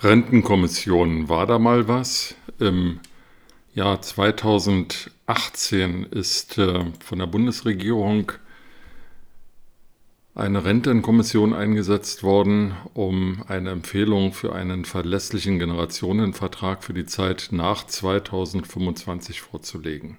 Rentenkommission, war da mal was? Im Jahr 2018 ist äh, von der Bundesregierung eine Rentenkommission eingesetzt worden, um eine Empfehlung für einen verlässlichen Generationenvertrag für die Zeit nach 2025 vorzulegen.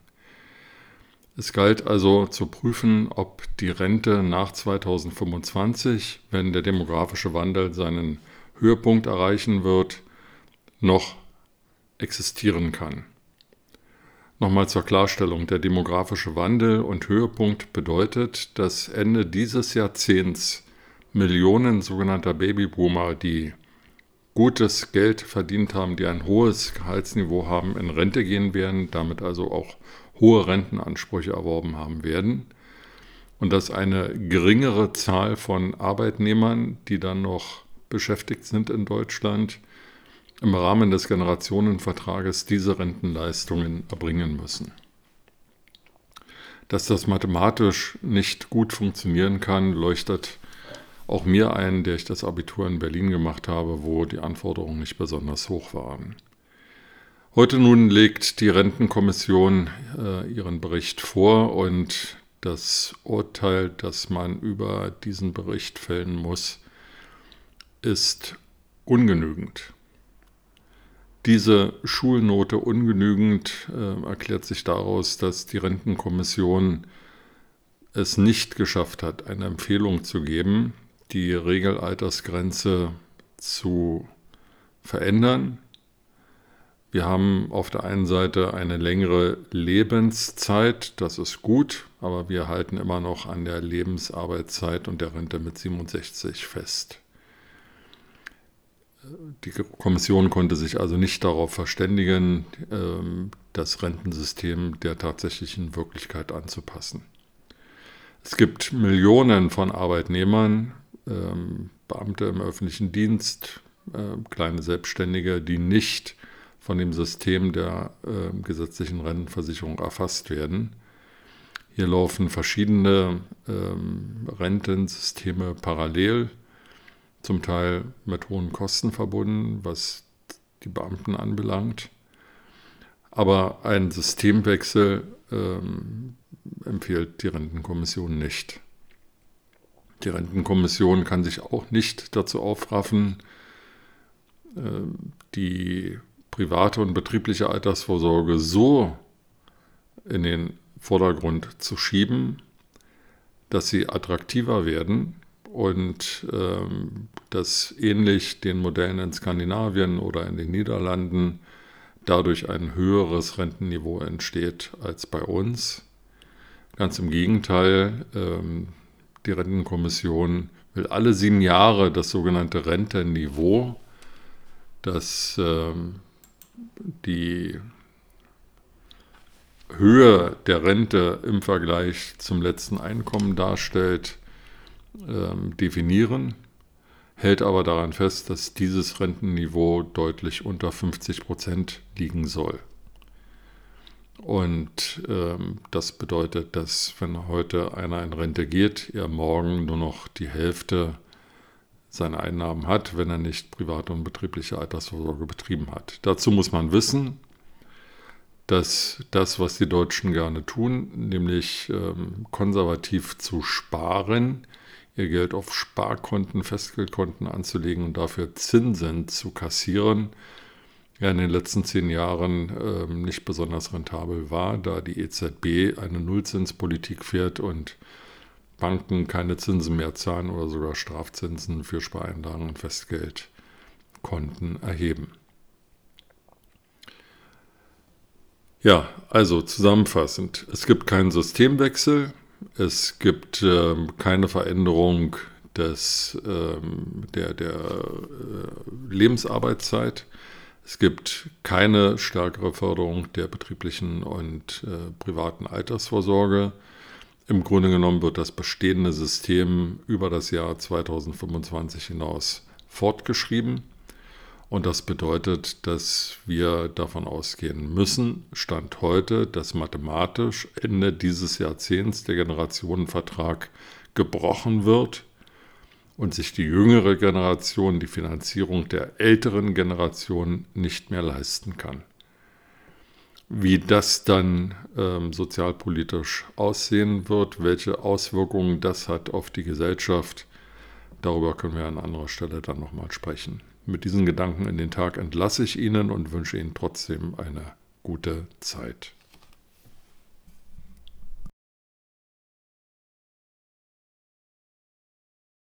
Es galt also zu prüfen, ob die Rente nach 2025, wenn der demografische Wandel seinen Höhepunkt erreichen wird, noch existieren kann. Nochmal zur Klarstellung, der demografische Wandel und Höhepunkt bedeutet, dass Ende dieses Jahrzehnts Millionen sogenannter Babyboomer, die gutes Geld verdient haben, die ein hohes Gehaltsniveau haben, in Rente gehen werden, damit also auch hohe Rentenansprüche erworben haben werden. Und dass eine geringere Zahl von Arbeitnehmern, die dann noch beschäftigt sind in Deutschland, im Rahmen des Generationenvertrages diese Rentenleistungen erbringen müssen. Dass das mathematisch nicht gut funktionieren kann, leuchtet auch mir ein, der ich das Abitur in Berlin gemacht habe, wo die Anforderungen nicht besonders hoch waren. Heute nun legt die Rentenkommission äh, ihren Bericht vor und das Urteil, das man über diesen Bericht fällen muss, ist ungenügend. Diese Schulnote ungenügend äh, erklärt sich daraus, dass die Rentenkommission es nicht geschafft hat, eine Empfehlung zu geben, die Regelaltersgrenze zu verändern. Wir haben auf der einen Seite eine längere Lebenszeit, das ist gut, aber wir halten immer noch an der Lebensarbeitszeit und der Rente mit 67 fest. Die Kommission konnte sich also nicht darauf verständigen, ähm, das Rentensystem der tatsächlichen Wirklichkeit anzupassen. Es gibt Millionen von Arbeitnehmern, ähm, Beamte im öffentlichen Dienst, äh, kleine Selbstständige, die nicht von dem System der ähm, gesetzlichen Rentenversicherung erfasst werden. Hier laufen verschiedene Rentensysteme parallel zum Teil mit hohen Kosten verbunden, was die Beamten anbelangt. Aber ein Systemwechsel ähm, empfiehlt die Rentenkommission nicht. Die Rentenkommission kann sich auch nicht dazu aufraffen, äh, die private und betriebliche Altersvorsorge so in den Vordergrund zu schieben, dass sie attraktiver werden und ähm, dass ähnlich den Modellen in Skandinavien oder in den Niederlanden dadurch ein höheres Rentenniveau entsteht als bei uns. Ganz im Gegenteil, ähm, die Rentenkommission will alle sieben Jahre das sogenannte Rentenniveau, das ähm, die Höhe der Rente im Vergleich zum letzten Einkommen darstellt, ähm, definieren, hält aber daran fest, dass dieses Rentenniveau deutlich unter 50 Prozent liegen soll. Und ähm, das bedeutet, dass wenn heute einer in Rente geht, er morgen nur noch die Hälfte seiner Einnahmen hat, wenn er nicht private und betriebliche Altersvorsorge betrieben hat. Dazu muss man wissen, dass das, was die Deutschen gerne tun, nämlich ähm, konservativ zu sparen, ihr Geld auf Sparkonten, Festgeldkonten anzulegen und dafür Zinsen zu kassieren, ja in den letzten zehn Jahren ähm, nicht besonders rentabel war, da die EZB eine Nullzinspolitik fährt und Banken keine Zinsen mehr zahlen oder sogar Strafzinsen für Spareinlagen und Festgeldkonten erheben. Ja, also zusammenfassend, es gibt keinen Systemwechsel, es gibt ähm, keine Veränderung des, ähm, der, der äh, Lebensarbeitszeit. Es gibt keine stärkere Förderung der betrieblichen und äh, privaten Altersvorsorge. Im Grunde genommen wird das bestehende System über das Jahr 2025 hinaus fortgeschrieben. Und das bedeutet, dass wir davon ausgehen müssen, Stand heute, dass mathematisch Ende dieses Jahrzehnts der Generationenvertrag gebrochen wird und sich die jüngere Generation die Finanzierung der älteren Generation nicht mehr leisten kann. Wie das dann ähm, sozialpolitisch aussehen wird, welche Auswirkungen das hat auf die Gesellschaft, darüber können wir an anderer Stelle dann nochmal sprechen. Mit diesen Gedanken in den Tag entlasse ich Ihnen und wünsche Ihnen trotzdem eine gute Zeit.